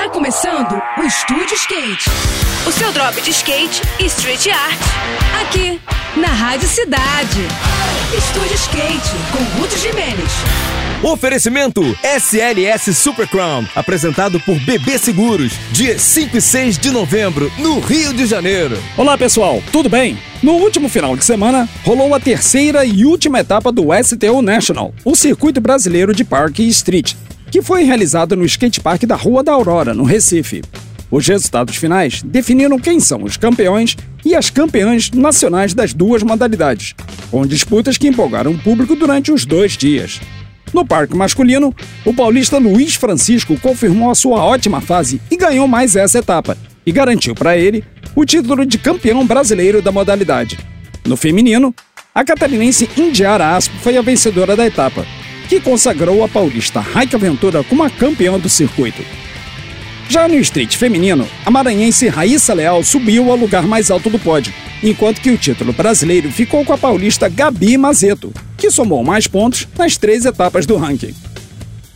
Tá começando o Estúdio Skate. O seu drop de skate e street art. Aqui, na Rádio Cidade. Estúdio Skate, com Ruth Jimenez. Oferecimento SLS Super Crown, apresentado por BB Seguros, dia 5 e 6 de novembro, no Rio de Janeiro. Olá pessoal, tudo bem? No último final de semana, rolou a terceira e última etapa do STO National, o circuito brasileiro de Parque Street, que foi realizado no skatepark da Rua da Aurora, no Recife. Os resultados finais definiram quem são os campeões e as campeãs nacionais das duas modalidades, com disputas que empolgaram o público durante os dois dias. No parque masculino, o paulista Luiz Francisco confirmou a sua ótima fase e ganhou mais essa etapa, e garantiu para ele o título de campeão brasileiro da modalidade. No feminino, a catarinense Indiara Aspo foi a vencedora da etapa, que consagrou a paulista Raika Ventura como a campeã do circuito. Já no street feminino, a maranhense Raíssa Leal subiu ao lugar mais alto do pódio, enquanto que o título brasileiro ficou com a paulista Gabi Mazeto, que somou mais pontos nas três etapas do ranking.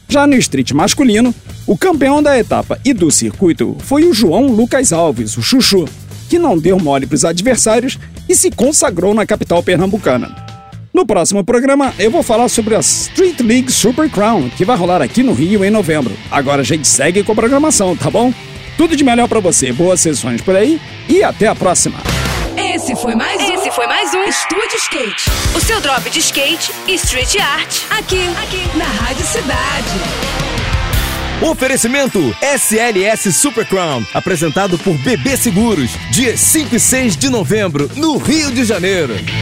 Já no street masculino, o campeão da etapa e do circuito foi o João Lucas Alves, o Chuchu, que não deu mole para os adversários e se consagrou na capital pernambucana. No próximo programa, eu vou falar sobre a Street League Super Crown, que vai rolar aqui no Rio em novembro. Agora a gente segue com a programação, tá bom? Tudo de melhor para você, boas sessões por aí e até a próxima. Esse foi mais um. Esse foi mais um Estúdio Skate. O seu drop de skate e street art. Aqui, aqui, na Rádio Cidade. Oferecimento SLS Super Crown, apresentado por BB Seguros, dia 5 e 6 de novembro, no Rio de Janeiro.